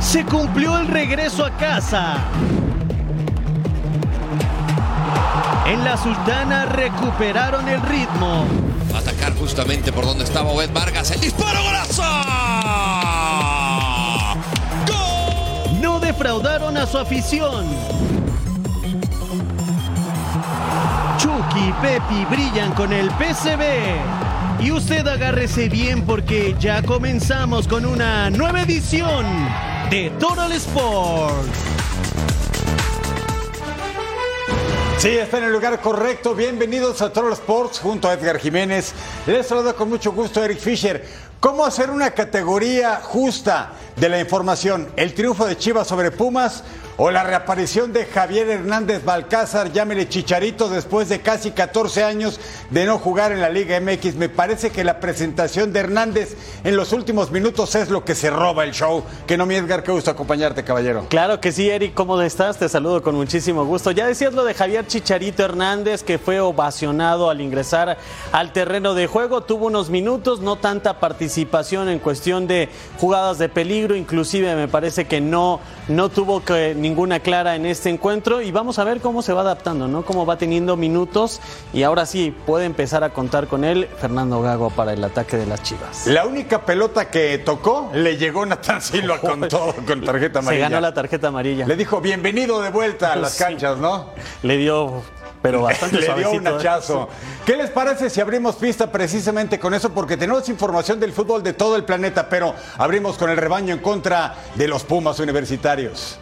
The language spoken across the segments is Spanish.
Se cumplió el regreso a casa. En la Sultana recuperaron el ritmo. Va a atacar justamente por donde estaba Obed Vargas. El disparo, golazo. ¡Gol! No defraudaron a su afición. Chucky y Pepi brillan con el PCB. Y usted agárrese bien porque ya comenzamos con una nueva edición de Total Sports. Sí, está en el lugar correcto. Bienvenidos a Total Sports junto a Edgar Jiménez. Les saluda con mucho gusto Eric Fisher. ¿Cómo hacer una categoría justa de la información? ¿El triunfo de Chivas sobre Pumas o la reaparición de Javier Hernández Balcázar, llámele Chicharito, después de casi 14 años de no jugar en la Liga MX? Me parece que la presentación de Hernández en los últimos minutos es lo que se roba el show. Que no, mi Edgar, qué gusto acompañarte, caballero. Claro que sí, Eric, ¿cómo estás? Te saludo con muchísimo gusto. Ya decías lo de Javier Chicharito Hernández, que fue ovacionado al ingresar al terreno de juego. Tuvo unos minutos, no tanta participación en cuestión de jugadas de peligro, inclusive me parece que no, no tuvo que, ninguna clara en este encuentro y vamos a ver cómo se va adaptando, ¿no? Cómo va teniendo minutos y ahora sí puede empezar a contar con él Fernando Gago para el ataque de las Chivas. La única pelota que tocó le llegó Natán Silva con todo, con tarjeta amarilla. Se ganó la tarjeta amarilla. Le dijo bienvenido de vuelta a las Sí. canchas, ¿no? Le dio, pero bastante Le dio un ¿eh? hachazo. ¿Qué les parece si abrimos pista precisamente con eso? Porque tenemos información del fútbol de todo el planeta, pero abrimos con el rebaño en contra de los Pumas universitarios.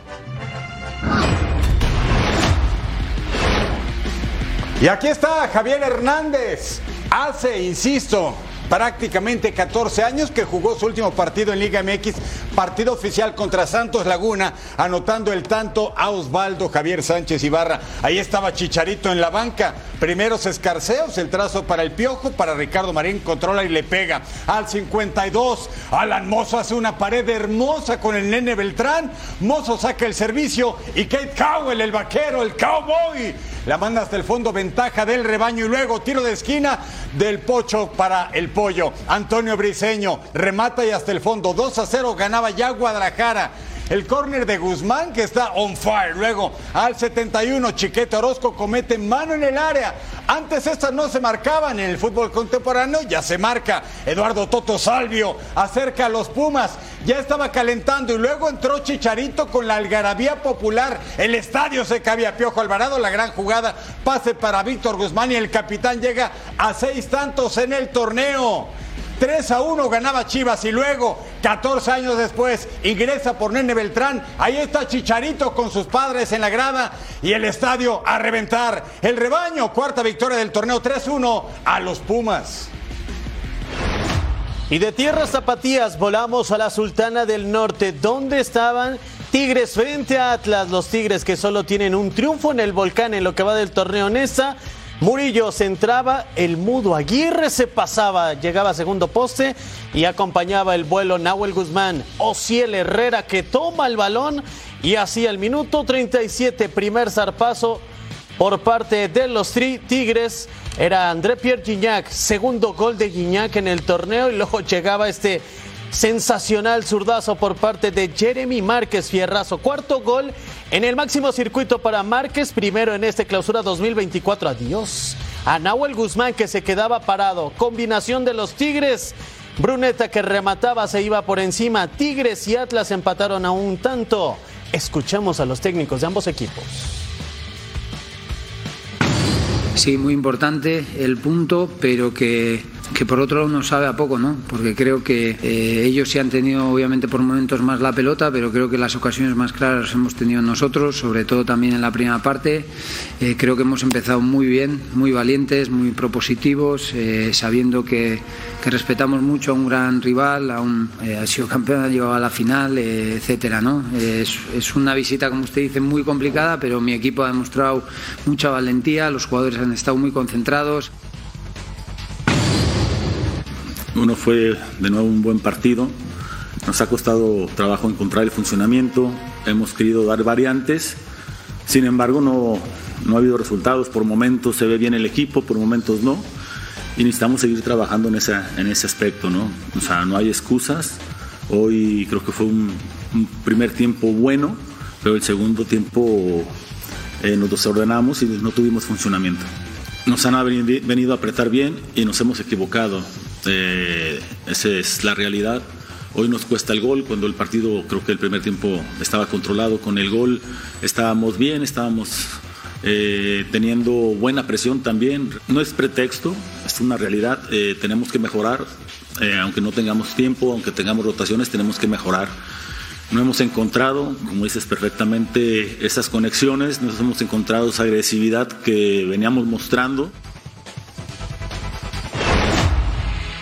Y aquí está Javier Hernández. Hace, insisto, prácticamente 14 años que jugó su último partido en Liga MX, partido oficial contra Santos Laguna, anotando el tanto a Osvaldo Javier Sánchez Ibarra. Ahí estaba Chicharito en la banca. Primeros escarceos, el trazo para el piojo, para Ricardo Marín, controla y le pega. Al 52, Alan Mozo hace una pared hermosa con el nene Beltrán. Mozo saca el servicio y Kate Cowell, el vaquero, el cowboy. La manda hasta el fondo, ventaja del rebaño y luego tiro de esquina del pocho para el pollo. Antonio Briseño remata y hasta el fondo. 2 a 0 ganaba ya Guadalajara. El córner de Guzmán que está on fire. Luego al 71 Chiquete Orozco comete mano en el área. Antes estas no se marcaban en el fútbol contemporáneo, ya se marca. Eduardo Toto Salvio acerca a los Pumas. Ya estaba calentando y luego entró Chicharito con la algarabía popular. El estadio se cabía Piojo Alvarado, la gran jugada. Pase para Víctor Guzmán y el capitán llega a seis tantos en el torneo. 3 a 1 ganaba Chivas y luego, 14 años después, ingresa por Nene Beltrán. Ahí está Chicharito con sus padres en la grada y el estadio a reventar. El rebaño, cuarta victoria del torneo 3-1 a los Pumas. Y de tierras zapatías volamos a la Sultana del Norte, donde estaban Tigres frente a Atlas, los Tigres que solo tienen un triunfo en el volcán en lo que va del torneo Nesa. Murillo se entraba, el mudo Aguirre se pasaba, llegaba a segundo poste y acompañaba el vuelo Nahuel Guzmán, Ociel Herrera que toma el balón y hacía el minuto 37, primer zarpazo por parte de los Tigres. Era André Pierre Gignac, segundo gol de Gignac en el torneo y luego llegaba este sensacional zurdazo por parte de Jeremy Márquez Fierrazo. Cuarto gol en el máximo circuito para Márquez, primero en este clausura 2024. Adiós. A Nahuel Guzmán que se quedaba parado. Combinación de los Tigres. Bruneta que remataba se iba por encima. Tigres y Atlas empataron a un tanto. Escuchamos a los técnicos de ambos equipos. Sí, muy importante el punto, pero que, que por otro lado nos sabe a poco, ¿no? Porque creo que eh, ellos sí han tenido, obviamente, por momentos más la pelota, pero creo que las ocasiones más claras hemos tenido nosotros, sobre todo también en la primera parte. Eh, creo que hemos empezado muy bien, muy valientes, muy propositivos, eh, sabiendo que, respetamos mucho a un gran rival, a un, ha sido campeón, ha llegado a la final, etcétera, ¿no? Es una visita, como usted dice, muy complicada, pero mi equipo ha demostrado mucha valentía, los jugadores han estado muy concentrados. Uno fue de nuevo un buen partido. Nos ha costado trabajo encontrar el funcionamiento. Hemos querido dar variantes. Sin embargo, no, no ha habido resultados. Por momentos se ve bien el equipo, por momentos no. Y necesitamos seguir trabajando en, esa, en ese aspecto, ¿no? O sea, no hay excusas. Hoy creo que fue un, primer tiempo bueno, pero el segundo tiempo eh, nos desordenamos y no tuvimos funcionamiento. Nos han venido a apretar bien y nos hemos equivocado. Eh, esa es la realidad. Hoy nos cuesta el gol, cuando el partido creo que el primer tiempo estaba controlado con el gol, estábamos bien, estábamos eh, teniendo buena presión también. No es pretexto, es una realidad, eh, tenemos que mejorar, eh, aunque no tengamos tiempo, aunque tengamos rotaciones, tenemos que mejorar. No hemos encontrado, como dices perfectamente, esas conexiones, no hemos encontrado esa agresividad que veníamos mostrando.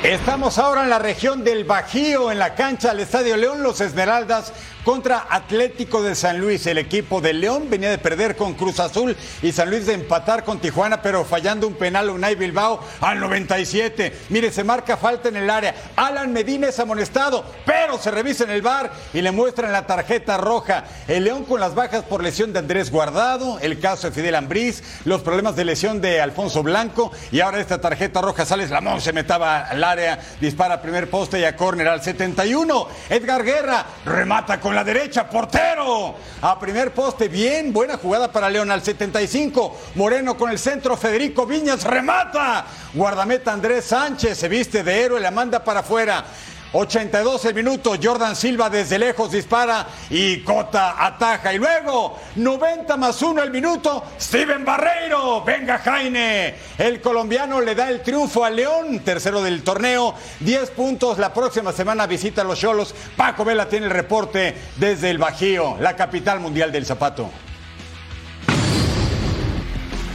Estamos ahora en la región del Bajío, en la cancha del Estadio León, los Esmeraldas contra Atlético de San Luis. El equipo de León venía de perder con Cruz Azul y San Luis de empatar con Tijuana, pero fallando un penal Unai Bilbao al 97. Mire, se marca falta en el área. Alan Medina es amonestado, pero se revisa en el bar y le muestran la tarjeta roja. El León con las bajas por lesión de Andrés Guardado, el caso de Fidel Ambriz, los problemas de lesión de Alfonso Blanco y ahora esta tarjeta roja sale Lamón se metaba al área, dispara primer poste y a córner al 71. Edgar Guerra remata con la derecha, portero. A primer poste, bien, buena jugada para León al 75. Moreno con el centro, Federico Viñas remata. Guardameta Andrés Sánchez se viste de héroe, la manda para afuera. 82 el minuto, Jordan Silva desde lejos dispara y Cota ataja. Y luego, 90 más 1 el minuto, Steven Barreiro, venga Jaime. El colombiano le da el triunfo a León, tercero del torneo, 10 puntos. La próxima semana visita a los Cholos. Paco Vela tiene el reporte desde el Bajío, la capital mundial del zapato.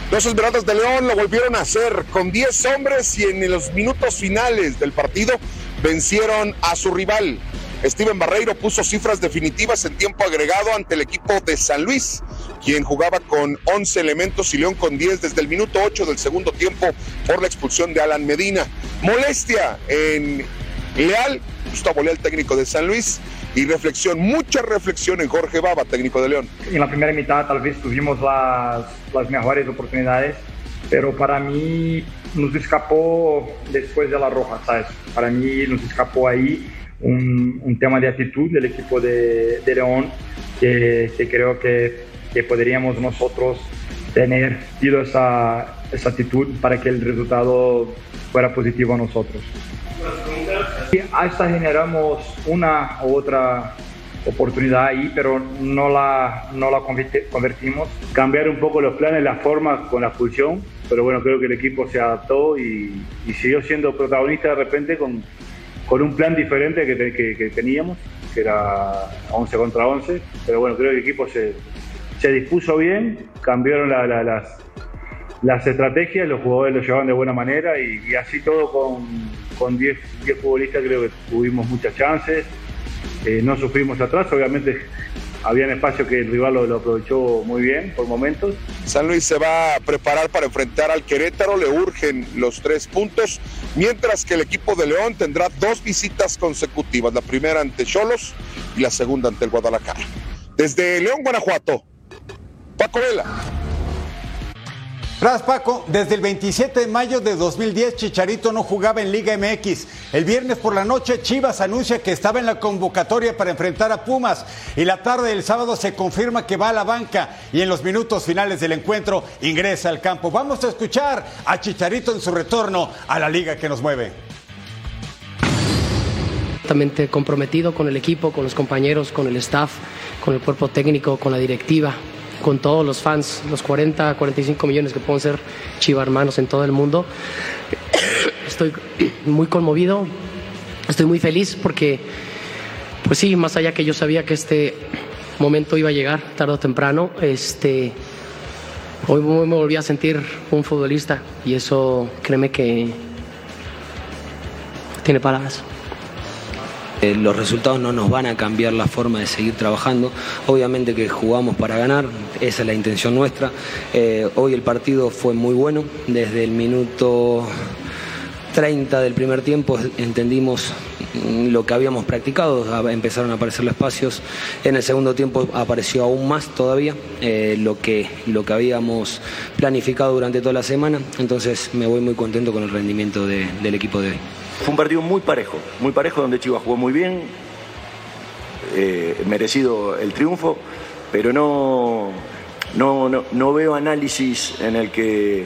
Los Esmeraldas de León lo volvieron a hacer con 10 hombres y en los minutos finales del partido vencieron a su rival. Steven Barreiro puso cifras definitivas en tiempo agregado ante el equipo de San Luis, quien jugaba con 11 elementos y León con 10 desde el minuto 8 del segundo tiempo por la expulsión de Alan Medina. Molestia en Leal, Gustavo Leal, técnico de San Luis, y reflexión, mucha reflexión en Jorge Baba, técnico de León. En la primera mitad tal vez tuvimos las, las mejores oportunidades, pero para mí nos escapó después de la roja, ¿sabes? Para mí nos escapó ahí un, un tema de actitud del equipo de, de León que, que, creo que, que podríamos nosotros tener tido esa, esa actitud para que el resultado fuera positivo a nosotros. Hasta generamos una u otra oportunidad ahí, pero no la, no la convertimos. Cambiar un poco los planes, las formas con la expulsión, pero bueno, creo que el equipo se adaptó y, siguió siendo protagonista de repente con, con un plan diferente que, teníamos, que era 11 contra 11, pero bueno, creo que el equipo se, se dispuso bien, cambiaron la, la, las, las estrategias, los jugadores lo llevaban de buena manera y, y así todo con, con 10, 10 futbolistas creo que tuvimos muchas chances, eh, no sufrimos atrás, obviamente había un espacio que el rival lo, lo, aprovechó muy bien por momentos. San Luis se va a preparar para enfrentar al Querétaro, le urgen los tres puntos, mientras que el equipo de León tendrá dos visitas consecutivas, la primera ante Cholos y la segunda ante el Guadalajara. Desde León, Guanajuato, Paco Vela. Gracias Paco, desde el 27 de mayo de 2010 Chicharito no jugaba en Liga MX. El viernes por la noche Chivas anuncia que estaba en la convocatoria para enfrentar a Pumas y la tarde del sábado se confirma que va a la banca y en los minutos finales del encuentro ingresa al campo. Vamos a escuchar a Chicharito en su retorno a la liga que nos mueve. Comprometido con el equipo, con los compañeros, con el staff, con el cuerpo técnico, con la directiva con todos los fans, los 40, 45 millones que pueden ser Chiva hermanos en todo el mundo. Estoy muy conmovido, estoy muy feliz porque, pues sí, más allá que yo sabía que este momento iba a llegar tarde o temprano, este, hoy me volví a sentir un futbolista y eso créeme que tiene palabras. Eh, los resultados no nos van a cambiar la forma de seguir trabajando. Obviamente que jugamos para ganar, esa es la intención nuestra. Eh, hoy el partido fue muy bueno, desde el minuto 30 del primer tiempo entendimos lo que habíamos practicado, empezaron a aparecer los espacios, en el segundo tiempo apareció aún más todavía eh, lo, que, lo que habíamos planificado durante toda la semana, entonces me voy muy contento con el rendimiento del equipo de hoy. Fue un partido muy parejo, muy parejo donde Chivas jugó muy bien, eh, merecido el triunfo, pero no, no, no, veo análisis en el, que,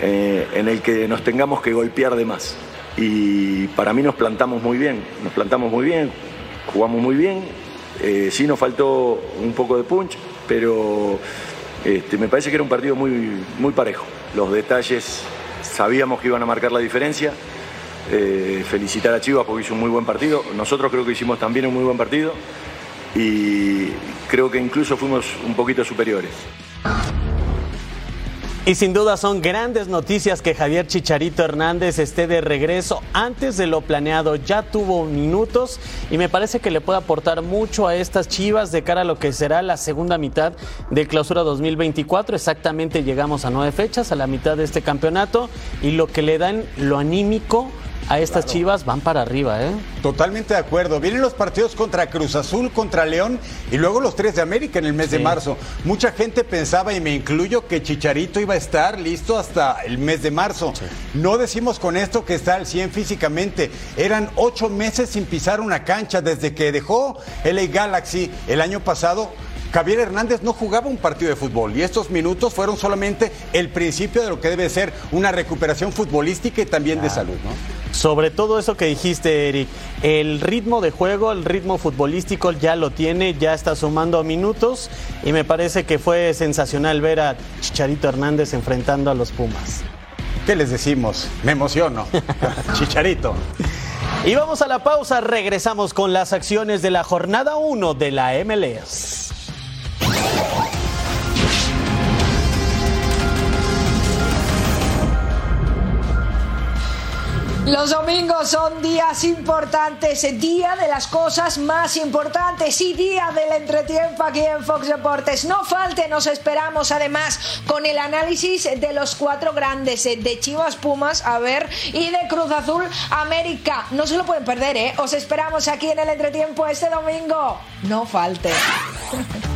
eh, en el que nos tengamos que golpear de más. Y para mí nos plantamos muy bien, nos plantamos muy bien, jugamos muy bien, eh, sí nos faltó un poco de punch, pero este, me parece que era un partido muy, muy parejo. Los detalles sabíamos que iban a marcar la diferencia eh, felicitar a Chivas porque hizo un muy buen partido. Nosotros creo que hicimos también un muy buen partido y creo que incluso fuimos un poquito superiores. Y sin duda son grandes noticias que Javier Chicharito Hernández esté de regreso antes de lo planeado. Ya tuvo minutos y me parece que le puede aportar mucho a estas chivas de cara a lo que será la segunda mitad de clausura 2024. Exactamente llegamos a nueve fechas, a la mitad de este campeonato y lo que le dan lo anímico a estas Chivas van para arriba, ¿eh? Totalmente de acuerdo. Vienen los partidos contra Cruz Azul, contra León y luego los tres de América en el mes de marzo. Mucha gente pensaba, y me incluyo, que Chicharito iba a estar listo hasta el mes de marzo. No decimos con esto que está al 100 físicamente. Eran ocho meses sin pisar una cancha desde que dejó LA Galaxy el año pasado Javier Hernández no jugaba un partido de fútbol y estos minutos fueron solamente el principio de lo que debe ser una recuperación futbolística y también de salud, ¿no? Sobre todo eso que dijiste, Eric, el ritmo de juego, el ritmo futbolístico ya lo tiene, ya está sumando minutos y me parece que fue sensacional ver a Chicharito Hernández enfrentando a los Pumas. ¿Qué les decimos? Me emociono. Chicharito. Y vamos a la pausa, regresamos con las acciones de la jornada 1 de la MLS. Los domingos son días importantes, día de las cosas más importantes y día del entretiempo aquí en Fox Deportes. No falte, nos esperamos además con el análisis de los cuatro grandes de Chivas Pumas, a ver, y de Cruz Azul América. No se lo pueden perder, ¿eh? Os esperamos aquí en el entretiempo este domingo. No falte.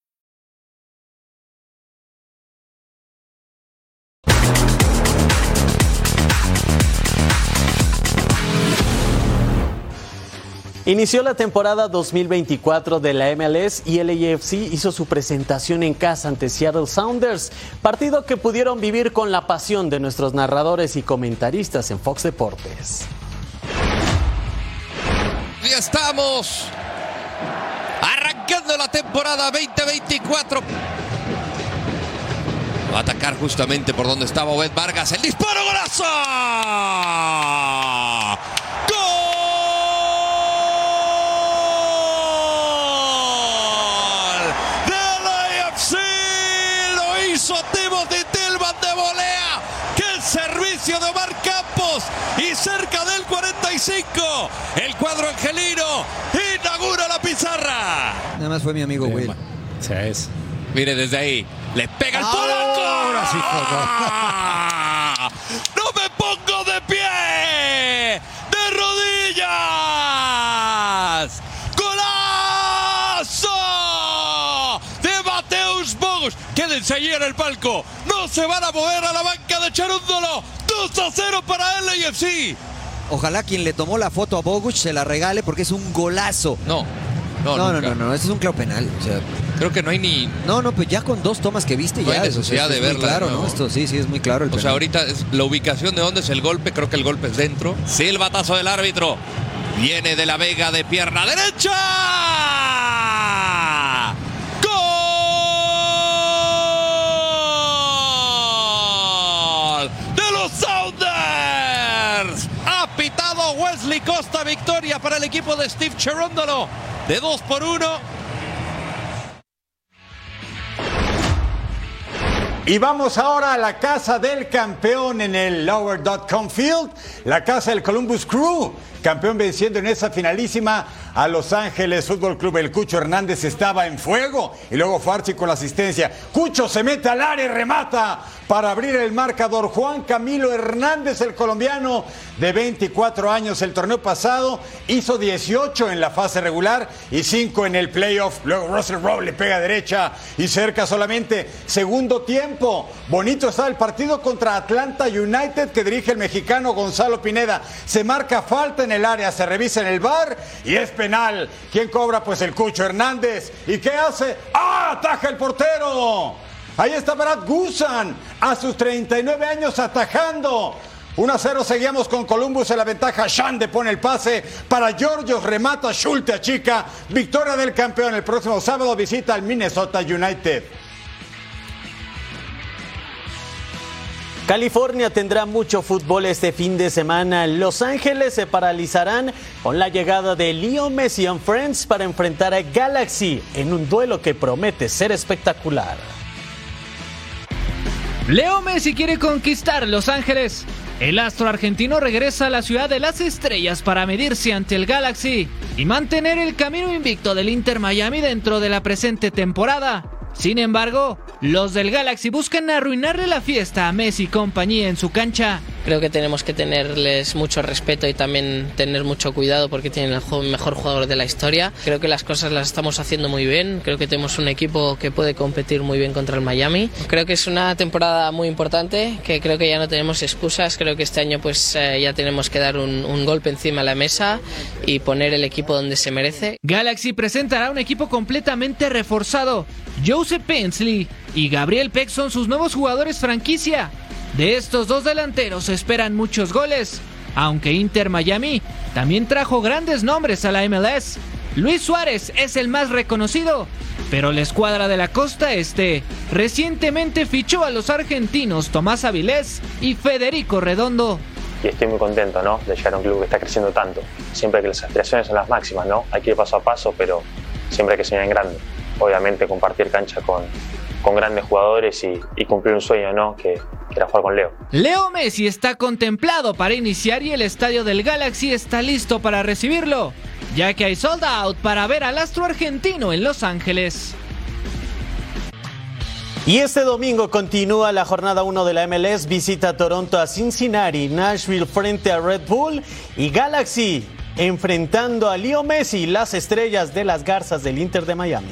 Inició la temporada 2024 de la MLS y el AFC hizo su presentación en casa ante Seattle Sounders, partido que pudieron vivir con la pasión de nuestros narradores y comentaristas en Fox Deportes. Ya estamos arrancando la temporada 2024. Va a atacar justamente por donde estaba Obed Vargas. El disparo, golazo. De Omar Campos y cerca del 45 el cuadro angelino inaugura la pizarra. Nada más fue mi amigo Will. es. Mire desde ahí. Le pega el polaco. Ahora sí gol. ¡No me pongo de pie! ¡De rodillas! ¡Golazo! De Mateus Quédense allí en el palco. No se van a mover a la banca de Charúndolo. 2 a 0 para el AFC. Ojalá quien le tomó la foto a Boguch se la regale porque es un golazo. No, No, no, no, nunca. no, no, ese es un claro penal. O sea, Creo que no hay ni. no, no, pues ya con dos tomas que viste No ya hay necesidad de verla Claro. ¿no? Esto sí, sí es muy claro el O sea, penal. ahorita es la ubicación de dónde es el golpe. Creo que el golpe es dentro. Silbatazo del árbitro. Viene de la Vega de pierna derecha. Wesley Costa. Victoria para el equipo de Steve Cherondolo. De 2 por 1. Y vamos ahora a la casa del campeón en el Lower.com Field, la casa del Columbus Crew. Campeón venciendo en esa finalísima a Los Ángeles Fútbol Club. El Cucho Hernández estaba en fuego y luego Farsi con la asistencia. Cucho se mete al área y remata para abrir el marcador. Juan Camilo Hernández, el colombiano de 24 años, el torneo pasado hizo 18 en la fase regular y 5 en el playoff. Luego Russell Rowe le pega derecha y cerca solamente segundo tiempo. Bonito está el partido contra Atlanta United que dirige el mexicano Gonzalo Pineda. Se marca falta en el área, se revisa en el bar y es penal. ¿Quién cobra? Pues el Cucho Hernández. ¿Y qué hace? ¡Ah! ¡Ataja el portero! Ahí está Brad Gusan a sus 39 años atajando. 1 a 0 seguíamos con Columbus en la ventaja. Shande pone el pase para Giorgios, remata Schulte a chica. Victoria del campeón. El próximo sábado visita al Minnesota United. California tendrá mucho fútbol este fin de semana. Los Ángeles se paralizarán con la llegada de Leo Messi and Friends para enfrentar a Galaxy en un duelo que promete ser espectacular. Leo Messi quiere conquistar Los Ángeles. El astro argentino regresa a la ciudad de las estrellas para medirse ante el Galaxy y mantener el camino invicto del Inter Miami dentro de la presente temporada. Sin embargo, los del Galaxy buscan arruinarle la fiesta a Messi y compañía en su cancha. Creo que tenemos que tenerles mucho respeto y también tener mucho cuidado porque tienen el mejor jugador de la historia. Creo que las cosas las estamos haciendo muy bien. Creo que tenemos un equipo que puede competir muy bien contra el Miami. Creo que es una temporada muy importante, que creo que ya no tenemos excusas. Creo que este año pues eh, ya tenemos que dar un, un golpe encima de la mesa y poner el equipo donde se merece. Galaxy presentará un equipo completamente reforzado. Joseph Pensley y Gabriel Peck son sus nuevos jugadores franquicia. De estos dos delanteros esperan muchos goles, aunque Inter Miami también trajo grandes nombres a la MLS. Luis Suárez es el más reconocido, pero la escuadra de la costa este recientemente fichó a los argentinos Tomás Avilés y Federico Redondo. y estoy muy contento ¿no? de llegar a un club que está creciendo tanto. Siempre que las aspiraciones son las máximas, ¿no? Hay que ir paso a paso, pero siempre hay que soñar en grande. Obviamente compartir cancha con, con grandes jugadores y, y cumplir un sueño, ¿no? Que, que era jugar con Leo. Leo Messi está contemplado para iniciar y el estadio del Galaxy está listo para recibirlo, ya que hay sold out para ver al astro argentino en Los Ángeles. Y este domingo continúa la jornada 1 de la MLS, visita Toronto a Cincinnati, Nashville frente a Red Bull y Galaxy enfrentando a Leo Messi, las estrellas de las garzas del Inter de Miami.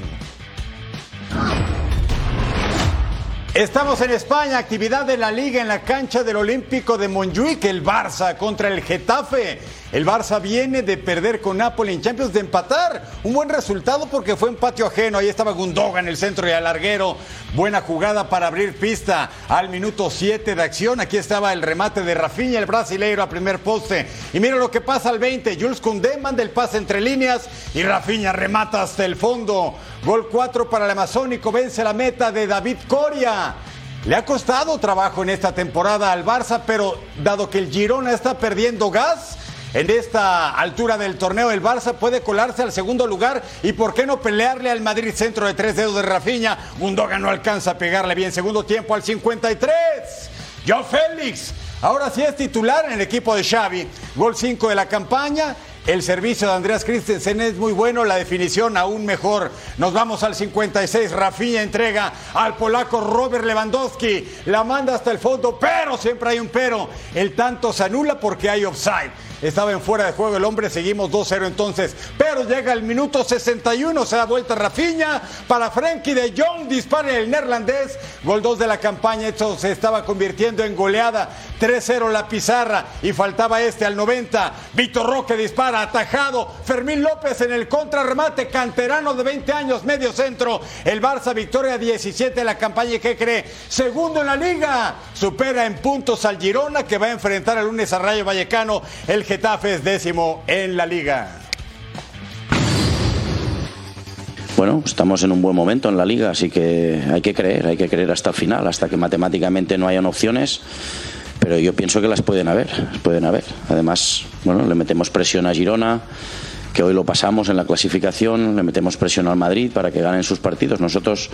Estamos en España, actividad de la liga en la cancha del Olímpico de Montjuic, el Barça contra el Getafe. El Barça viene de perder con Napoli en Champions, de empatar. Un buen resultado porque fue en patio ajeno. Ahí estaba Gundogan en el centro y al larguero. Buena jugada para abrir pista al minuto 7 de acción. Aquí estaba el remate de Rafinha, el brasileiro a primer poste. Y mira lo que pasa al 20. Jules Koundé manda el pase entre líneas y Rafinha remata hasta el fondo. Gol 4 para el Amazónico. Vence la meta de David Coria. Le ha costado trabajo en esta temporada al Barça, pero dado que el Girona está perdiendo gas, en esta altura del torneo el Barça puede colarse al segundo lugar y por qué no pelearle al Madrid centro de tres dedos de Rafinha. Gundogan no alcanza a pegarle bien segundo tiempo al 53. Joe Félix, ahora sí es titular en el equipo de Xavi. Gol 5 de la campaña. El servicio de Andreas Christensen es muy bueno, la definición aún mejor. Nos vamos al 56. Rafinha entrega al polaco Robert Lewandowski. La manda hasta el fondo, pero siempre hay un pero. El tanto se anula porque hay offside. Estaba en fuera de juego el hombre, seguimos 2-0 entonces. Pero llega el minuto 61, se da vuelta Rafinha para Frenkie de Jong, dispara el neerlandés. Gol 2 de la campaña, esto se estaba convirtiendo en goleada. 3-0 la pizarra y faltaba este al 90. Víctor Roque dispara, atajado. Fermín López en el contrarremate, canterano de 20 años, medio centro. El Barça victoria 17 de la campaña que cree segundo en la liga. Supera en puntos al Girona que va a enfrentar el lunes a Rayo Vallecano. El Getafe es décimo en la liga. Bueno, estamos en un buen momento en la liga, así que hay que creer, hay que creer hasta el final, hasta que matemáticamente no hayan opciones, pero yo pienso que las pueden haber, pueden haber. Además, bueno, le metemos presión a Girona, que hoy lo pasamos en la clasificación, le metemos presión al Madrid para que ganen sus partidos. Nosotros,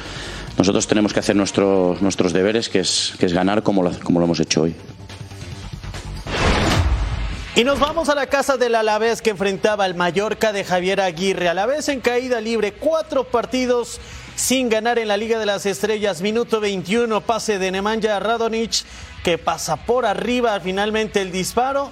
nosotros tenemos que hacer nuestros nuestros deberes, que es, que es ganar como lo, como lo hemos hecho hoy. Y nos vamos a la casa del Alavés que enfrentaba al Mallorca de Javier Aguirre. Alavés en caída libre, cuatro partidos sin ganar en la Liga de las Estrellas. Minuto 21, pase de Nemanja Radonic que pasa por arriba finalmente el disparo.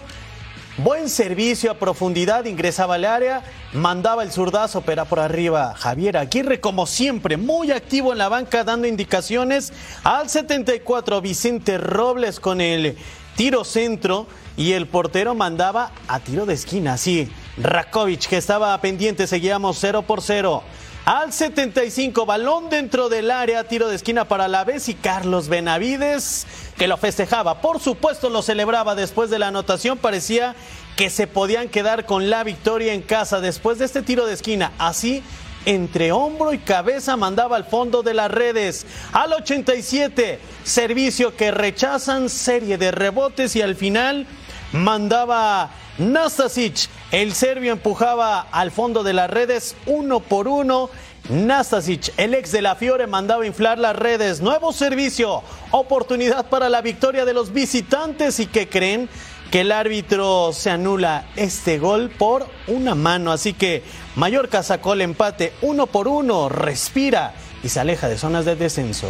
Buen servicio a profundidad, ingresaba al área, mandaba el zurdazo, pero por arriba Javier Aguirre, como siempre, muy activo en la banca, dando indicaciones. Al 74, Vicente Robles con el tiro centro y el portero mandaba a tiro de esquina. Sí, Rakovic que estaba pendiente, seguíamos 0 por 0. Al 75, balón dentro del área, tiro de esquina para la vez y Carlos Benavides que lo festejaba. Por supuesto lo celebraba después de la anotación, parecía que se podían quedar con la victoria en casa después de este tiro de esquina. Así entre hombro y cabeza mandaba al fondo de las redes. Al 87, servicio que rechazan, serie de rebotes y al final mandaba Nastasic. El serbio empujaba al fondo de las redes uno por uno. Nastasic, el ex de la Fiore, mandaba inflar las redes. Nuevo servicio, oportunidad para la victoria de los visitantes y que creen que el árbitro se anula este gol por una mano. Así que Mallorca sacó el empate uno por uno, respira y se aleja de zonas de descenso.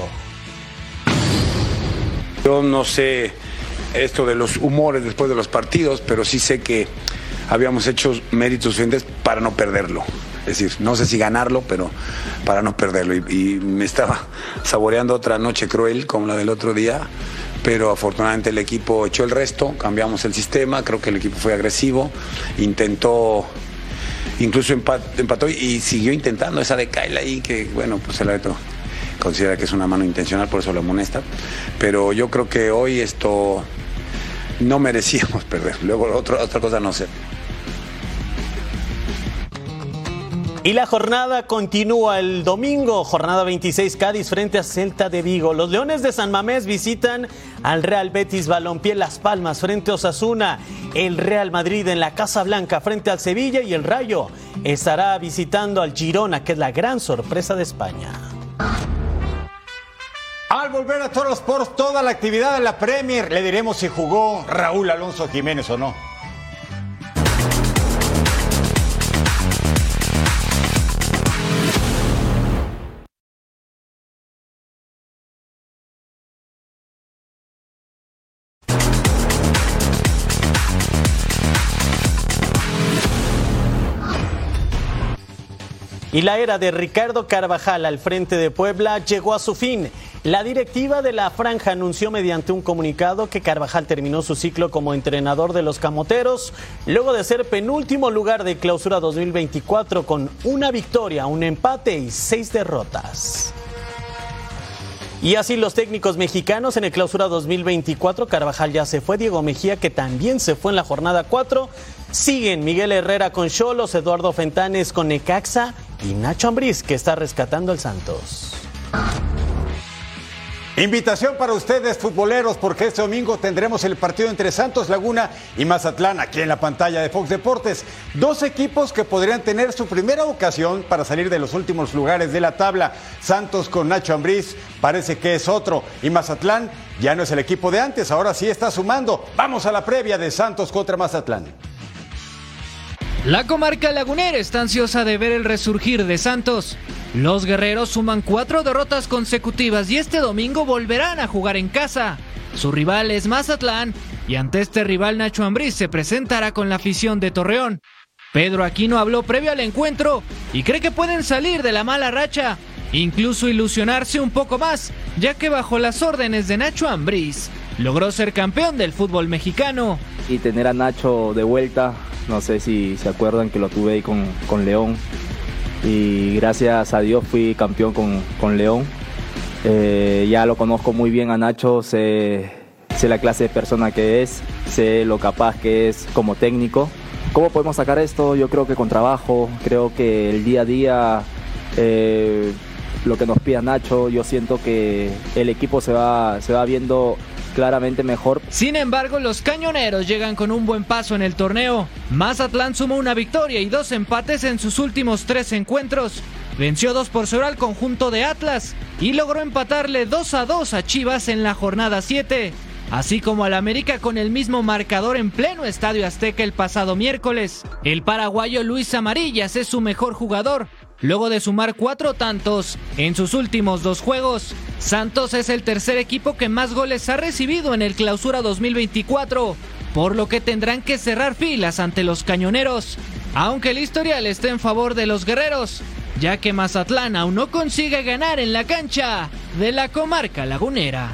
Yo no sé esto de los humores después de los partidos, pero sí sé que habíamos hecho méritos suficientes para no perderlo. Es decir, no sé si ganarlo, pero para no perderlo. Y, y, me estaba saboreando otra noche cruel como la del otro día, pero afortunadamente el equipo echó el resto, cambiamos el sistema, creo que el equipo fue agresivo, intentó, incluso empató y siguió intentando esa de Kyle ahí, que bueno, pues el árbitro considera que es una mano intencional, por eso lo amonesta. Pero yo creo que hoy esto no merecíamos perder. Luego otra, otra cosa no sé. Y la jornada continúa el domingo, jornada 26 Cádiz frente a Celta de Vigo. Los Leones de San Mamés visitan al Real Betis Balompié Las Palmas frente a Osasuna. El Real Madrid en la Casa Blanca frente al Sevilla y el Rayo estará visitando al Girona, que es la gran sorpresa de España. Al volver a todos los Sports, toda la actividad de la Premier, le diremos si jugó Raúl Alonso Jiménez o no. Y la era de Ricardo Carvajal al frente de Puebla llegó a su fin. La directiva de la franja anunció mediante un comunicado que Carvajal terminó su ciclo como entrenador de los Camoteros, luego de ser penúltimo lugar de clausura 2024 con una victoria, un empate y seis derrotas. Y así los técnicos mexicanos en el clausura 2024, Carvajal ya se fue, Diego Mejía que también se fue en la jornada 4, siguen Miguel Herrera con Cholos, Eduardo Fentanes con Necaxa y Nacho Ambriz que está rescatando al Santos. Invitación para ustedes, futboleros, porque este domingo tendremos el partido entre Santos Laguna y Mazatlán aquí en la pantalla de Fox Deportes. Dos equipos que podrían tener su primera ocasión para salir de los últimos lugares de la tabla. Santos con Nacho Ambriz parece que es otro. Y Mazatlán ya no es el equipo de antes, ahora sí está sumando. Vamos a la previa de Santos contra Mazatlán. La comarca lagunera está ansiosa de ver el resurgir de Santos. Los guerreros suman cuatro derrotas consecutivas y este domingo volverán a jugar en casa. Su rival es Mazatlán y ante este rival Nacho Ambriz se presentará con la afición de Torreón. Pedro Aquino habló previo al encuentro y cree que pueden salir de la mala racha, incluso ilusionarse un poco más, ya que bajo las órdenes de Nacho Ambriz logró ser campeón del fútbol mexicano. Y tener a Nacho de vuelta, no sé si se acuerdan que lo tuve ahí con, con León. Y gracias a Dios fui campeón con, con León. Eh, ya lo conozco muy bien a Nacho, sé, sé la clase de persona que es, sé lo capaz que es como técnico. ¿Cómo podemos sacar esto? Yo creo que con trabajo, creo que el día a día, eh, lo que nos pida Nacho, yo siento que el equipo se va, se va viendo claramente mejor. Sin embargo, los cañoneros llegan con un buen paso en el torneo. Mazatlán sumó una victoria y dos empates en sus últimos tres encuentros. Venció 2 por 0 al conjunto de Atlas y logró empatarle 2 a 2 a Chivas en la jornada 7, así como al América con el mismo marcador en pleno Estadio Azteca el pasado miércoles. El paraguayo Luis Amarillas es su mejor jugador, luego de sumar cuatro tantos en sus últimos dos juegos. Santos es el tercer equipo que más goles ha recibido en el Clausura 2024, por lo que tendrán que cerrar filas ante los cañoneros, aunque el historial esté en favor de los guerreros, ya que Mazatlán aún no consigue ganar en la cancha de la comarca lagunera.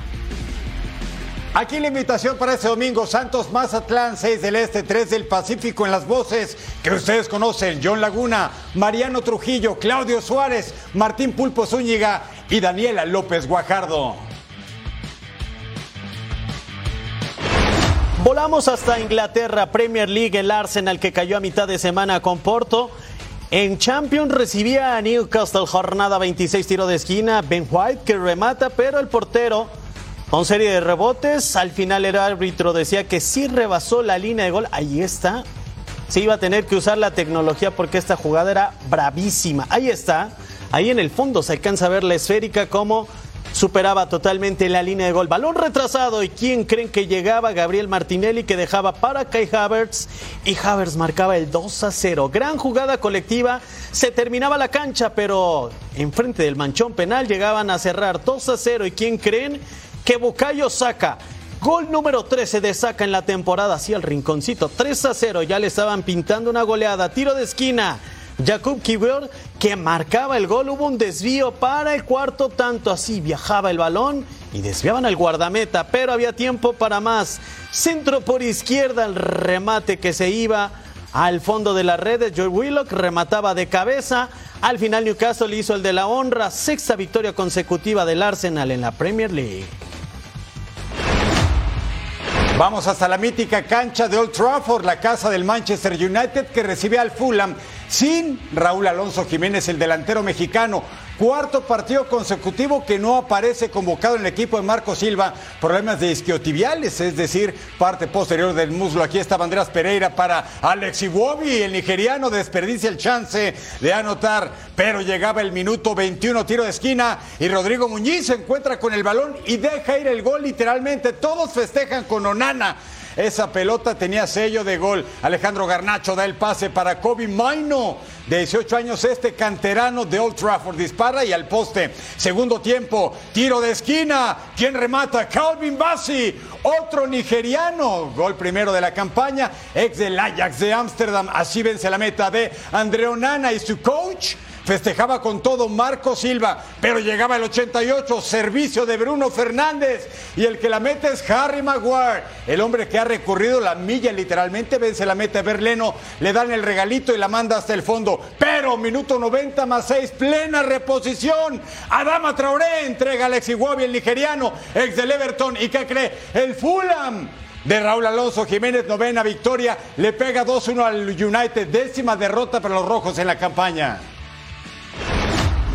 Aquí la invitación para este domingo, Santos Mazatlán, 6 del Este, 3 del Pacífico, en las voces que ustedes conocen, John Laguna, Mariano Trujillo, Claudio Suárez, Martín Pulpo Zúñiga y Daniela López Guajardo. Volamos hasta Inglaterra, Premier League, el Arsenal que cayó a mitad de semana con Porto. En Champions recibía a Newcastle jornada 26 tiro de esquina, Ben White que remata, pero el portero con serie de rebotes, al final el árbitro decía que sí rebasó la línea de gol, ahí está. Se iba a tener que usar la tecnología porque esta jugada era bravísima. Ahí está, ahí en el fondo se alcanza a ver la esférica como superaba totalmente la línea de gol. Balón retrasado. ¿Y quién creen que llegaba? Gabriel Martinelli que dejaba para Kai Havertz y Havertz marcaba el 2 a 0. Gran jugada colectiva. Se terminaba la cancha, pero enfrente del manchón penal llegaban a cerrar 2 a 0. ¿Y quién creen? Que Bucayo saca. Gol número 13 de saca en la temporada, hacia el rinconcito, 3 a 0, ya le estaban pintando una goleada, tiro de esquina, Jakub Kiwior que marcaba el gol, hubo un desvío para el cuarto tanto, así viajaba el balón y desviaban al guardameta, pero había tiempo para más. Centro por izquierda, el remate que se iba al fondo de la red, Joe Willock remataba de cabeza. Al final Newcastle hizo el de la honra, sexta victoria consecutiva del Arsenal en la Premier League. Vamos hasta la mítica cancha de Old Trafford, la casa del Manchester United que recibe al Fulham sin Raúl Alonso Jiménez, el delantero mexicano. Cuarto partido consecutivo que no aparece convocado en el equipo de Marco Silva. Problemas de isquiotibiales, es decir, parte posterior del muslo. Aquí está Andrés Pereira para Alex Iwobi. El nigeriano desperdicia el chance de anotar, pero llegaba el minuto 21, tiro de esquina y Rodrigo Muñiz se encuentra con el balón y deja ir el gol literalmente. Todos festejan con Onana. Esa pelota tenía sello de gol. Alejandro Garnacho da el pase para Kobe Maino. De 18 años este canterano de Old Trafford dispara y al poste. Segundo tiempo, tiro de esquina. ¿Quién remata? Calvin Bassi, otro nigeriano. Gol primero de la campaña, ex del Ajax de Ámsterdam. Así vence la meta de André Onana y su coach. Festejaba con todo Marco Silva, pero llegaba el 88, servicio de Bruno Fernández y el que la mete es Harry Maguire, el hombre que ha recorrido la milla literalmente, vence la meta Berleno, le dan el regalito y la manda hasta el fondo, pero minuto 90 más 6, plena reposición, Adama Traoré entrega a Alex Iguabi, el nigeriano, ex del Everton, y ¿qué cree? El Fulham de Raúl Alonso Jiménez, novena victoria, le pega 2-1 al United, décima derrota para los rojos en la campaña.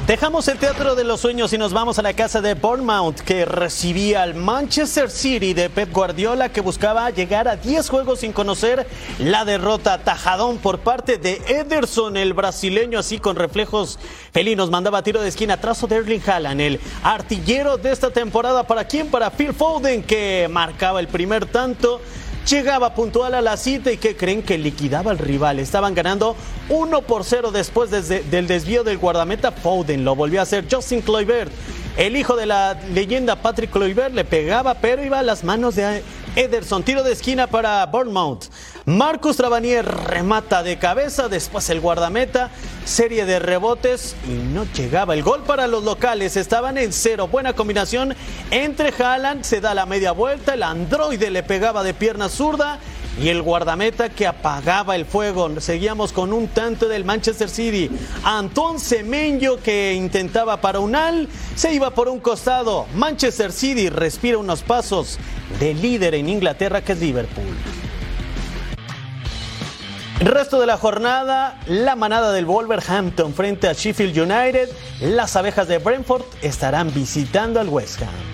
Dejamos el Teatro de los Sueños y nos vamos a la casa de Bournemouth que recibía al Manchester City de Pep Guardiola que buscaba llegar a 10 juegos sin conocer la derrota tajadón por parte de Ederson, el brasileño así con reflejos felinos, mandaba tiro de esquina trazo de Erling Haaland, el artillero de esta temporada. ¿Para quién? Para Phil Foden que marcaba el primer tanto llegaba puntual a la cita y que creen que liquidaba al rival. Estaban ganando 1 por 0 después del desvío del guardameta Foden. Lo volvió a hacer Justin Kluivert. El hijo de la leyenda Patrick Kluivert le pegaba, pero iba a las manos de Ederson. Tiro de esquina para Bournemouth. Marcus Travanier remata de cabeza, después el guardameta, serie de rebotes y no llegaba. El gol para los locales, estaban en cero. Buena combinación entre Haaland, se da la media vuelta, el androide le pegaba de pierna zurda y el guardameta que apagaba el fuego. Seguíamos con un tanto del Manchester City. Antón Semenyo que intentaba para un al, se iba por un costado. Manchester City respira unos pasos de líder en Inglaterra que es Liverpool. Resto de la jornada, la manada del Wolverhampton frente a Sheffield United. Las abejas de Brentford estarán visitando al West Ham.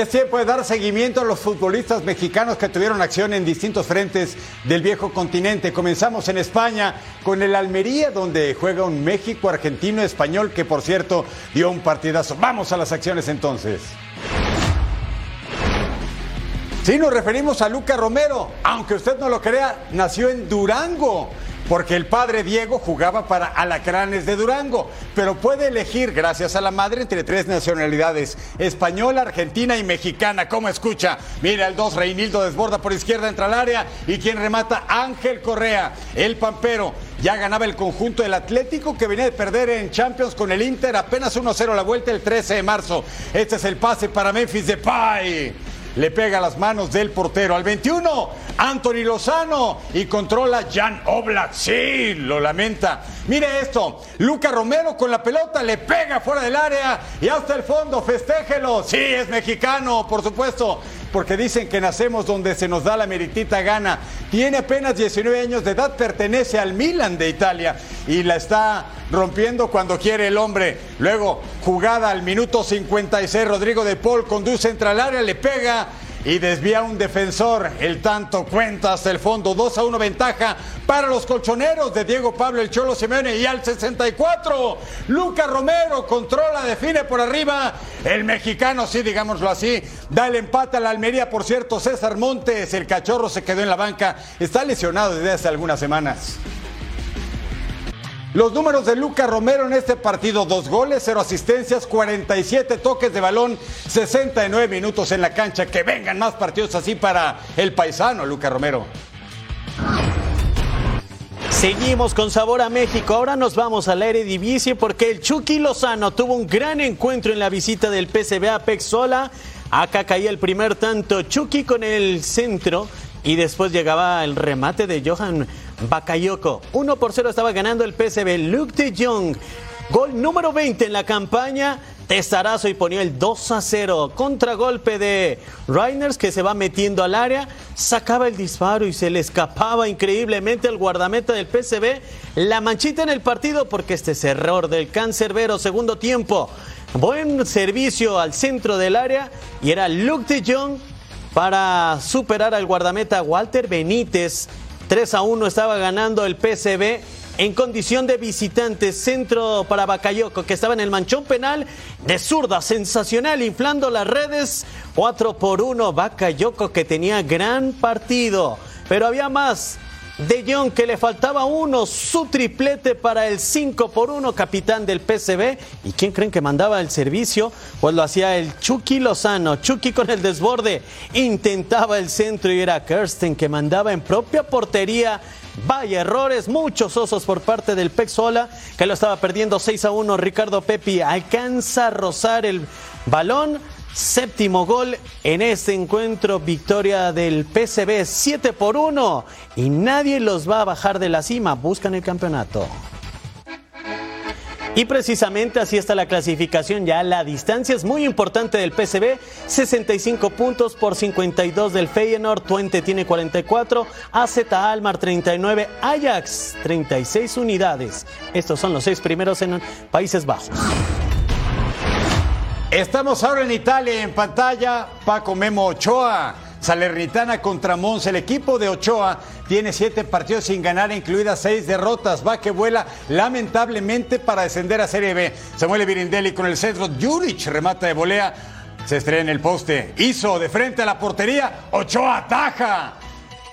Es tiempo de dar seguimiento a los futbolistas mexicanos que tuvieron acción en distintos frentes del viejo continente. Comenzamos en España con el Almería, donde juega un México argentino español que, por cierto, dio un partidazo. Vamos a las acciones entonces. Sí, nos referimos a Luca Romero. Aunque usted no lo crea, nació en Durango porque el padre Diego jugaba para Alacranes de Durango, pero puede elegir, gracias a la madre, entre tres nacionalidades, española, argentina y mexicana. ¿Cómo escucha? Mira, el 2, Reinildo desborda por izquierda, entra al área y quien remata, Ángel Correa, el pampero. Ya ganaba el conjunto del Atlético que venía de perder en Champions con el Inter, apenas 1-0 la vuelta el 13 de marzo. Este es el pase para Memphis Depay le pega las manos del portero. Al 21, Anthony Lozano y controla Jan Oblak. Sí, lo lamenta. Mire esto, Luca Romero con la pelota le pega fuera del área y hasta el fondo, festéjelo. Sí, es mexicano, por supuesto porque dicen que nacemos donde se nos da la meritita gana. Tiene apenas 19 años de edad, pertenece al Milan de Italia y la está rompiendo cuando quiere el hombre. Luego, jugada al minuto 56, Rodrigo de Paul conduce entre el área, le pega y desvía un defensor. El tanto cuenta hasta el fondo. 2 a 1 ventaja para los colchoneros de Diego Pablo El Cholo Simeone. Y al 64, Luca Romero controla, define por arriba. El mexicano, sí, digámoslo así, da el empate a la Almería. Por cierto, César Montes, el cachorro, se quedó en la banca. Está lesionado desde hace algunas semanas. Los números de Luca Romero en este partido, dos goles, cero asistencias, 47 toques de balón, 69 minutos en la cancha. Que vengan más partidos así para el paisano Luca Romero. Seguimos con sabor a México. Ahora nos vamos al Eredivisie porque el Chucky Lozano tuvo un gran encuentro en la visita del PSV a Pexola. Acá caía el primer tanto Chucky con el centro y después llegaba el remate de Johan Bakayoko. 1 por 0 estaba ganando el PSV. Luke de Jong. Gol número 20 en la campaña. Testarazo y ponía el 2 a 0. Contragolpe de Reiners que se va metiendo al área. Sacaba el disparo y se le escapaba increíblemente al guardameta del PSV. La manchita en el partido porque este es error del cancerbero. Segundo tiempo. Buen servicio al centro del área y era Luke de Jong para superar al guardameta Walter Benítez 3 a 1 estaba ganando el PCB en condición de visitante. Centro para Bacayoco, que estaba en el manchón penal de zurda, sensacional, inflando las redes. 4 por 1, Bacayoco, que tenía gran partido. Pero había más. De Jong, que le faltaba uno, su triplete para el 5 por 1, capitán del PCB. ¿Y quién creen que mandaba el servicio? Pues lo hacía el Chucky Lozano. Chucky con el desborde intentaba el centro y era Kirsten que mandaba en propia portería. Vaya errores, muchos osos por parte del Pexola, que lo estaba perdiendo 6 a 1. Ricardo Pepi alcanza a rozar el balón. Séptimo gol en este encuentro, victoria del PCB 7 por 1 y nadie los va a bajar de la cima, buscan el campeonato. Y precisamente así está la clasificación, ya la distancia es muy importante del PCB, 65 puntos por 52 del Feyenoord, Twente tiene 44, AZ Almar 39, Ajax 36 unidades. Estos son los seis primeros en Países Bajos. Estamos ahora en Italia, en pantalla, Paco Memo Ochoa. Salernitana contra Mons. El equipo de Ochoa tiene siete partidos sin ganar, incluidas seis derrotas. Va que vuela lamentablemente para descender a Serie B. Samuel Virindelli con el centro. Juric remata de volea. Se estrena en el poste. Hizo de frente a la portería. Ochoa ataja.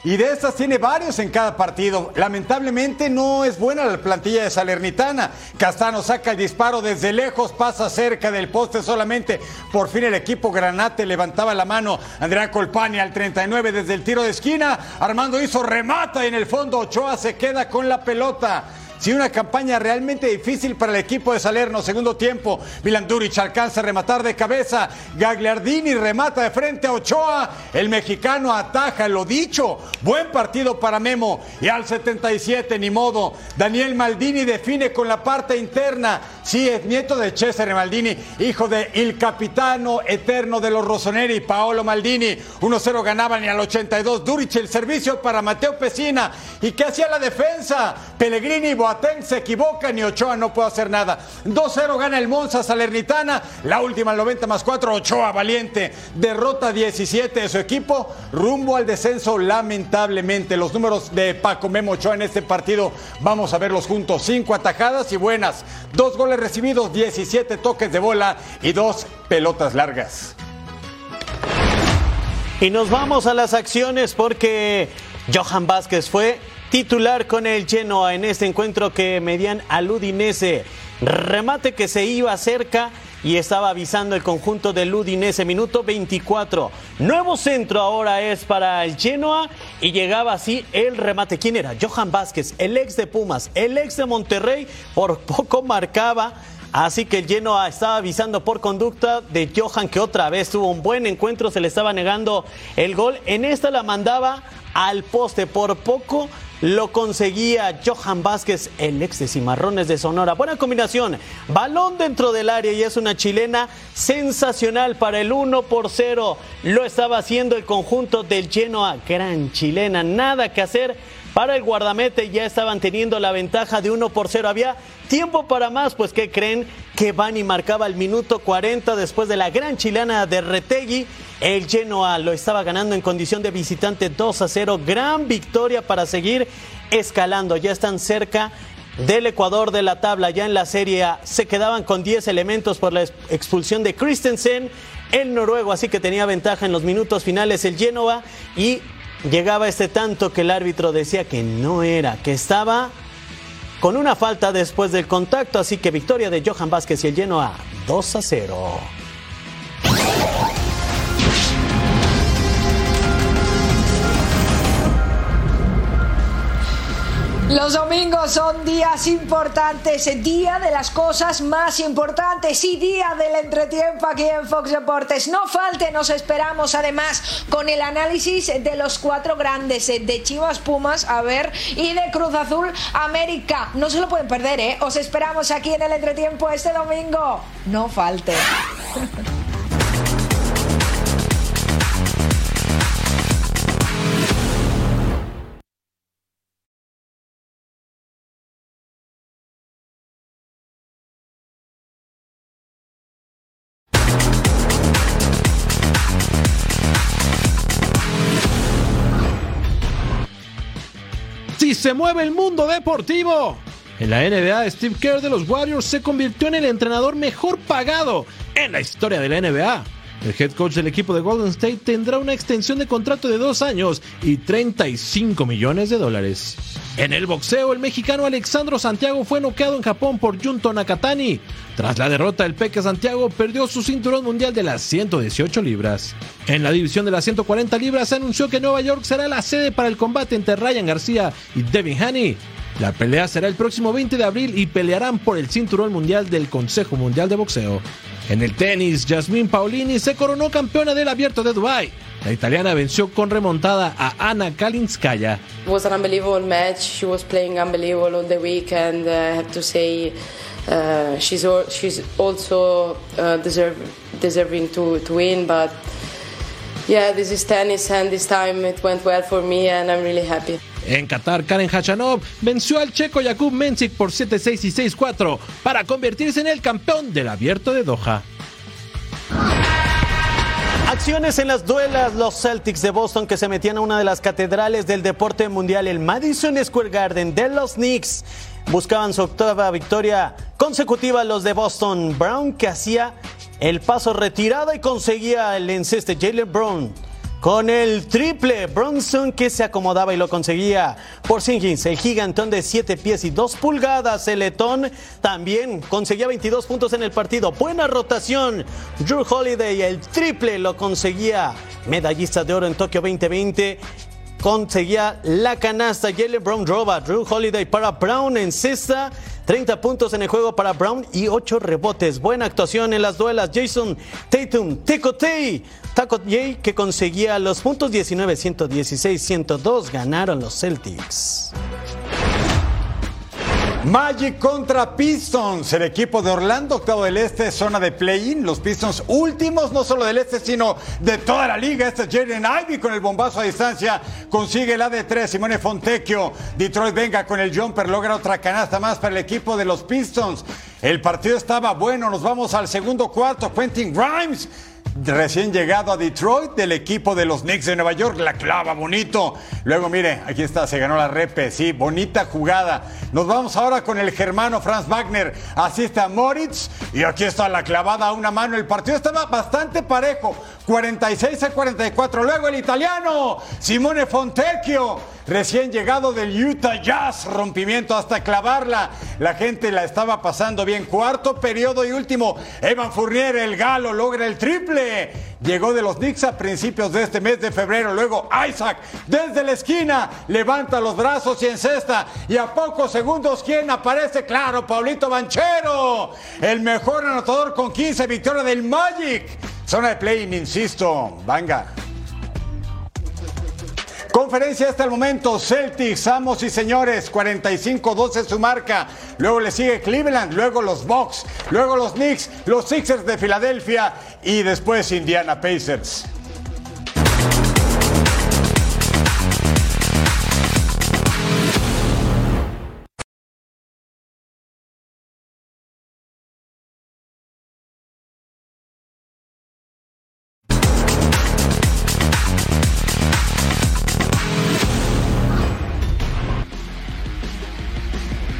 Y de estas tiene varios en cada partido. Lamentablemente no es buena la plantilla de Salernitana. Castano saca el disparo desde lejos, pasa cerca del poste solamente. Por fin el equipo Granate levantaba la mano. Andrea Colpani al 39 desde el tiro de esquina. Armando hizo remata y en el fondo Ochoa se queda con la pelota. Sí, una campaña realmente difícil para el equipo de Salerno. Segundo tiempo, Milan Duric alcanza a rematar de cabeza. Gagliardini remata de frente a Ochoa. El mexicano ataja, lo dicho. Buen partido para Memo. Y al 77, ni modo. Daniel Maldini define con la parte interna. Sí, es nieto de Cesare Maldini, hijo de capitano eterno de los Rossoneri, Paolo Maldini. 1-0 ganaban y al 82 Duric el servicio para Mateo Pesina. ¿Y qué hacía la defensa? Pellegrini Boateng se equivocan y Ochoa no puede hacer nada. 2-0 gana el Monza Salernitana. La última al 90 más 4, Ochoa valiente. Derrota 17 de su equipo rumbo al descenso lamentablemente. Los números de Paco Memo Ochoa en este partido vamos a verlos juntos. 5 atajadas y buenas. Dos goles recibidos, 17 toques de bola y dos pelotas largas. Y nos vamos a las acciones porque Johan Vázquez fue titular con el Genoa en este encuentro que medían al Udinese. Remate que se iba cerca y estaba avisando el conjunto del Udinese. Minuto 24. Nuevo centro ahora es para el Genoa y llegaba así el remate. ¿Quién era? Johan Vázquez, el ex de Pumas, el ex de Monterrey. Por poco marcaba. Así que el Genoa estaba avisando por conducta de Johan que otra vez tuvo un buen encuentro, se le estaba negando el gol. En esta la mandaba al poste por poco lo conseguía Johan Vázquez, el ex de Cimarrones de Sonora. Buena combinación. Balón dentro del área y es una chilena sensacional para el 1 por 0. Lo estaba haciendo el conjunto del Genoa. Gran chilena. Nada que hacer para el guardamete. Ya estaban teniendo la ventaja de 1 por 0. Había tiempo para más. Pues, ¿qué creen? Que Bani marcaba el minuto 40 después de la gran chilena de Retegui. El Genoa lo estaba ganando en condición de visitante 2 a 0. Gran victoria para seguir escalando. Ya están cerca del Ecuador de la tabla. Ya en la Serie A se quedaban con 10 elementos por la expulsión de Christensen, el noruego, así que tenía ventaja en los minutos finales el Genoa y llegaba este tanto que el árbitro decía que no era, que estaba con una falta después del contacto, así que victoria de Johan Vázquez y el Genoa 2 a 0. Los domingos son días importantes, día de las cosas más importantes y día del entretiempo aquí en Fox Deportes. No falte, nos esperamos además con el análisis de los cuatro grandes de Chivas Pumas, a ver, y de Cruz Azul América. No se lo pueden perder, ¿eh? Os esperamos aquí en el entretiempo este domingo. No falte. se mueve el mundo deportivo. En la NBA, Steve Kerr de los Warriors se convirtió en el entrenador mejor pagado en la historia de la NBA. El head coach del equipo de Golden State tendrá una extensión de contrato de dos años y 35 millones de dólares. En el boxeo, el mexicano Alexandro Santiago fue noqueado en Japón por Junto Nakatani. Tras la derrota, el Peque Santiago perdió su cinturón mundial de las 118 libras. En la división de las 140 libras se anunció que Nueva York será la sede para el combate entre Ryan García y Devin Haney. La pelea será el próximo 20 de abril y pelearán por el cinturón mundial del Consejo Mundial de Boxeo. En el tenis, Jasmine Paolini se coronó campeona del Abierto de Dubai. La italiana venció con remontada a Ana Kalinskaya. Was an unbelievable match. She was playing unbelievable all the week, and uh, I have to say, uh, she's al- she's also uh, deserve, deserving to, to win. But yeah, this is tennis, and this time it went well for me, and I'm really happy. En Qatar, Karen Hachanov venció al checo Jakub Mensik por 7-6 y 6-4 para convertirse en el campeón del Abierto de Doha. Acciones en las duelas, los Celtics de Boston que se metían a una de las catedrales del deporte mundial, el Madison Square Garden de los Knicks. Buscaban su octava victoria consecutiva los de Boston. Brown que hacía el paso retirado y conseguía el enceste. Jalen Brown con el triple. Bronson que se acomodaba y lo conseguía. Por Singins, el gigantón de 7 pies y 2 pulgadas. El letón también conseguía 22 puntos en el partido. Buena rotación. Drew Holiday, el triple lo conseguía. Medallista de oro en Tokio 2020 conseguía la canasta. Jalen Brown roba. Drew Holiday para Brown en cesta. 30 puntos en el juego para Brown y 8 rebotes. Buena actuación en las duelas. Jason Tatum, Tecotey, Taco Jay que conseguía los puntos 19, 116, 102. Ganaron los Celtics. Magic contra Pistons, el equipo de Orlando, octavo del este, zona de play-in. Los Pistons últimos, no solo del este, sino de toda la liga. Este es Jaden Ivy con el bombazo a distancia, consigue la de tres. Simone Fontecchio, Detroit venga con el jumper, logra otra canasta más para el equipo de los Pistons. El partido estaba bueno, nos vamos al segundo cuarto. Quentin Grimes recién llegado a Detroit del equipo de los Knicks de Nueva York, la clava bonito. Luego, mire, aquí está, se ganó la repe, sí, bonita jugada. Nos vamos ahora con el germano Franz Wagner, asiste a Moritz y aquí está la clavada a una mano. El partido estaba bastante parejo, 46 a 44. Luego el italiano Simone Fontecchio, recién llegado del Utah Jazz, rompimiento hasta clavarla. La gente la estaba pasando bien. Cuarto periodo y último, Evan Fournier, el galo, logra el triple. Llegó de los Knicks a principios de este mes de febrero. Luego Isaac desde la esquina levanta los brazos y encesta. Y a pocos segundos, ¿quién aparece? Claro, Paulito Banchero, el mejor anotador con 15 victoria del Magic. Zona de play, insisto, venga. Conferencia hasta el momento, Celtics, amos y señores, 45-12 su marca. Luego le sigue Cleveland, luego los Bucks, luego los Knicks, los Sixers de Filadelfia y después Indiana Pacers.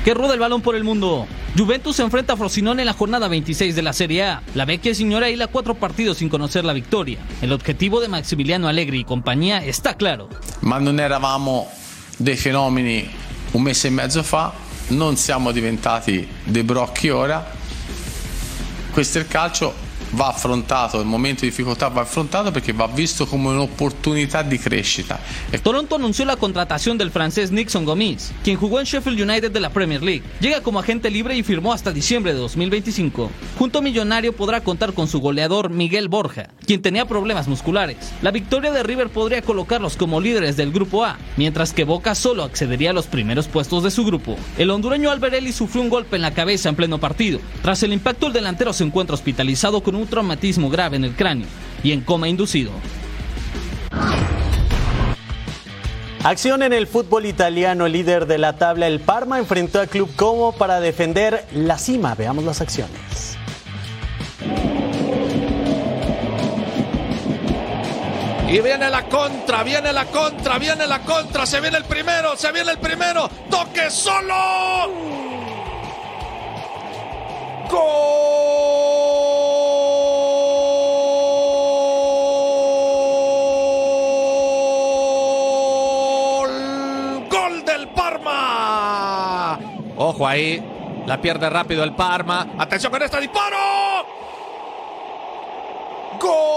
Que ruda el balón por el mundo. Juventus se enfrenta a Frosinone en la jornada 26 de la Serie A. La Vecchia ignora la cuatro partidos sin conocer la victoria. El objetivo de Maximiliano Allegri y compañía está claro. Ma non eravamo dei fenomeni un mese e mezzo fa, non siamo diventati dei brocchi ora. Questo è il calcio, va affrontato, il momento di difficoltà va affrontato perché va visto come un'opportunità di crescita. Toronto anunció la contratación del francés Nixon Gomis, quien jugó en Sheffield United de la Premier League. Llega como agente libre y firmó hasta diciembre de 2025. Junto a Millonario podrá contar con su goleador Miguel Borja, quien tenía problemas musculares. La victoria de River podría colocarlos como líderes del grupo A, mientras que Boca solo accedería a los primeros puestos de su grupo. El hondureño Alberelli sufrió un golpe en la cabeza en pleno partido. Tras el impacto, el delantero se encuentra hospitalizado con un traumatismo grave en el cráneo y en coma inducido. Acción en el fútbol italiano, el líder de la tabla, el Parma, enfrentó al Club Como para defender la cima. Veamos las acciones. Y viene la contra, viene la contra, viene la contra, se viene el primero, se viene el primero, toque solo. Ojo ahí. La pierde rápido el Parma. Atención con este disparo. ¡Gol!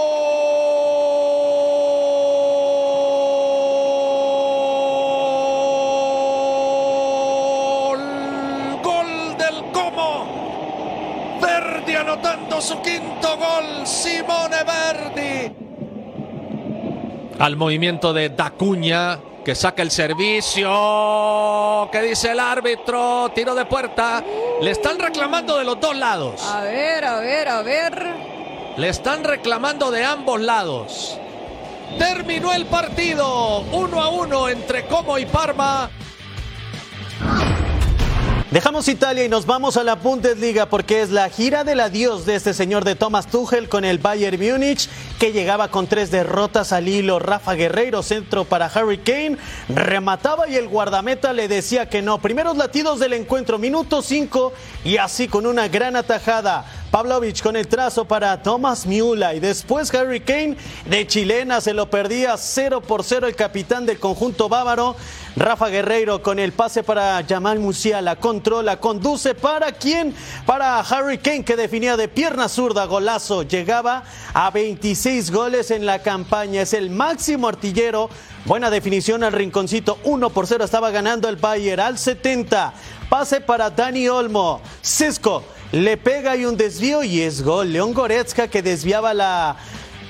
¡Gol del Como! Verdi anotando su quinto gol. Simone Verdi. Al movimiento de Dacuña que saca el servicio. ¿Qué dice el árbitro? Tiro de puerta. Le están reclamando de los dos lados. A ver, a ver, a ver. Le están reclamando de ambos lados. Terminó el partido. Uno a uno entre Como y Parma. Dejamos Italia y nos vamos a la Bundesliga porque es la gira del adiós de este señor de Thomas Tuchel con el Bayern Múnich que llegaba con tres derrotas al hilo. Rafa Guerreiro, centro para Harry Kane, remataba y el guardameta le decía que no. Primeros latidos del encuentro, minuto 5 y así con una gran atajada. Pavlovich con el trazo para Thomas Miula y después Harry Kane de chilena se lo perdía 0 por 0 el capitán del conjunto bávaro. Rafa Guerreiro con el pase para Jamal Musiala, controla, conduce para quién? Para Harry Kane que definía de pierna zurda, golazo, llegaba a 26 goles en la campaña, es el máximo artillero. Buena definición al rinconcito, 1 por 0 estaba ganando el Bayern al 70. Pase para Dani Olmo, Cisco le pega y un desvío y es gol. León Goretzka que desviaba la,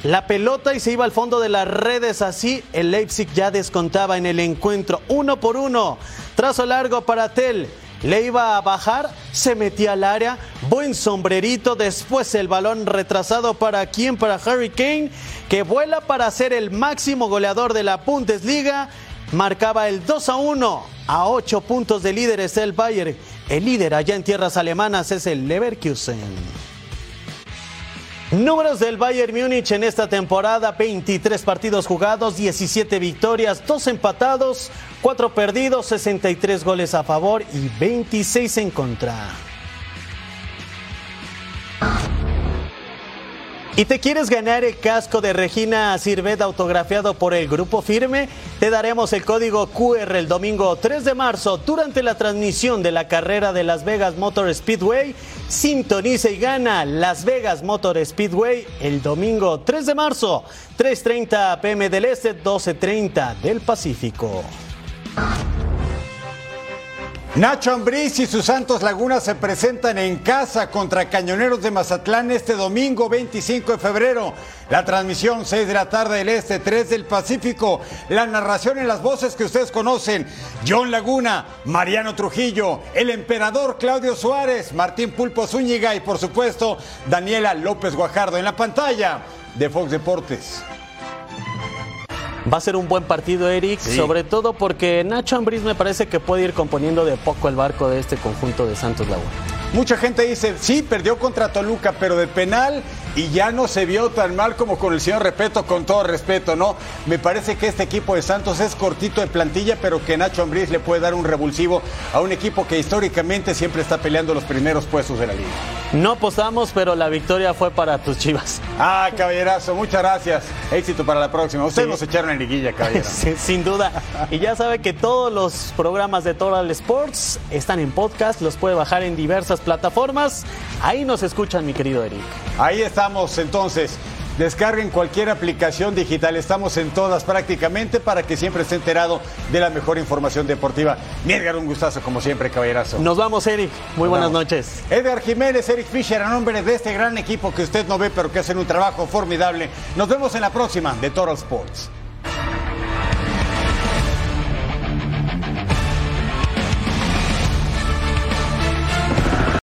la pelota y se iba al fondo de las redes. Así el Leipzig ya descontaba en el encuentro. Uno por uno. Trazo largo para Tel. Le iba a bajar, se metía al área, buen sombrerito, después el balón retrasado para quién, para Harry Kane, que vuela para ser el máximo goleador de la Bundesliga, marcaba el 2 a 1 a 8 puntos de líderes el Bayern. El líder allá en tierras alemanas es el Leverkusen. Números del Bayern Múnich en esta temporada, 23 partidos jugados, 17 victorias, 2 empatados, 4 perdidos, 63 goles a favor y 26 en contra. ¿Y te quieres ganar el casco de Regina Sirvet autografiado por el Grupo Firme? Te daremos el código QR el domingo 3 de marzo durante la transmisión de la carrera de Las Vegas Motor Speedway. Sintoniza y gana Las Vegas Motor Speedway el domingo 3 de marzo, 3.30 pm del Este, 12.30 del Pacífico. Nacho Ambriz y sus Santos Laguna se presentan en casa contra Cañoneros de Mazatlán este domingo 25 de febrero. La transmisión 6 de la tarde del Este, 3 del Pacífico. La narración en las voces que ustedes conocen. John Laguna, Mariano Trujillo, el emperador Claudio Suárez, Martín Pulpo Zúñiga y por supuesto Daniela López Guajardo en la pantalla de Fox Deportes. Va a ser un buen partido, Eric, Sí. sobre todo porque Nacho Ambriz me parece que puede ir componiendo de poco el barco de este conjunto de Santos Laguna. Mucha gente dice, sí, perdió contra Toluca, pero de penal y ya no se vio tan mal como con el señor Repeto, con todo respeto, ¿no? Me parece que este equipo de Santos es cortito de plantilla, pero que Nacho Ambriz le puede dar un revulsivo a un equipo que históricamente siempre está peleando los primeros puestos de la liga. No apostamos, pero la victoria fue para tus chivas. Ah, caballerazo, muchas gracias. Éxito para la próxima. Ustedes nos echaron en liguilla, caballero. Sí, sin duda. Y ya sabe que todos los programas de Total Sports están en podcast, los puede bajar en diversas plataformas. Ahí nos escuchan, mi querido Eric. Ahí estamos entonces. Descarguen cualquier aplicación digital, estamos en todas prácticamente para que siempre esté enterado de la mejor información deportiva. Mi Edgar, un gustazo como siempre, caballerazo. Nos vamos, Eric. Muy Nos buenas vamos. noches. Edgar Jiménez, Eric Fisher, a nombre de este gran equipo que usted no ve pero que hacen un trabajo formidable. Nos vemos en la próxima de Total Sports.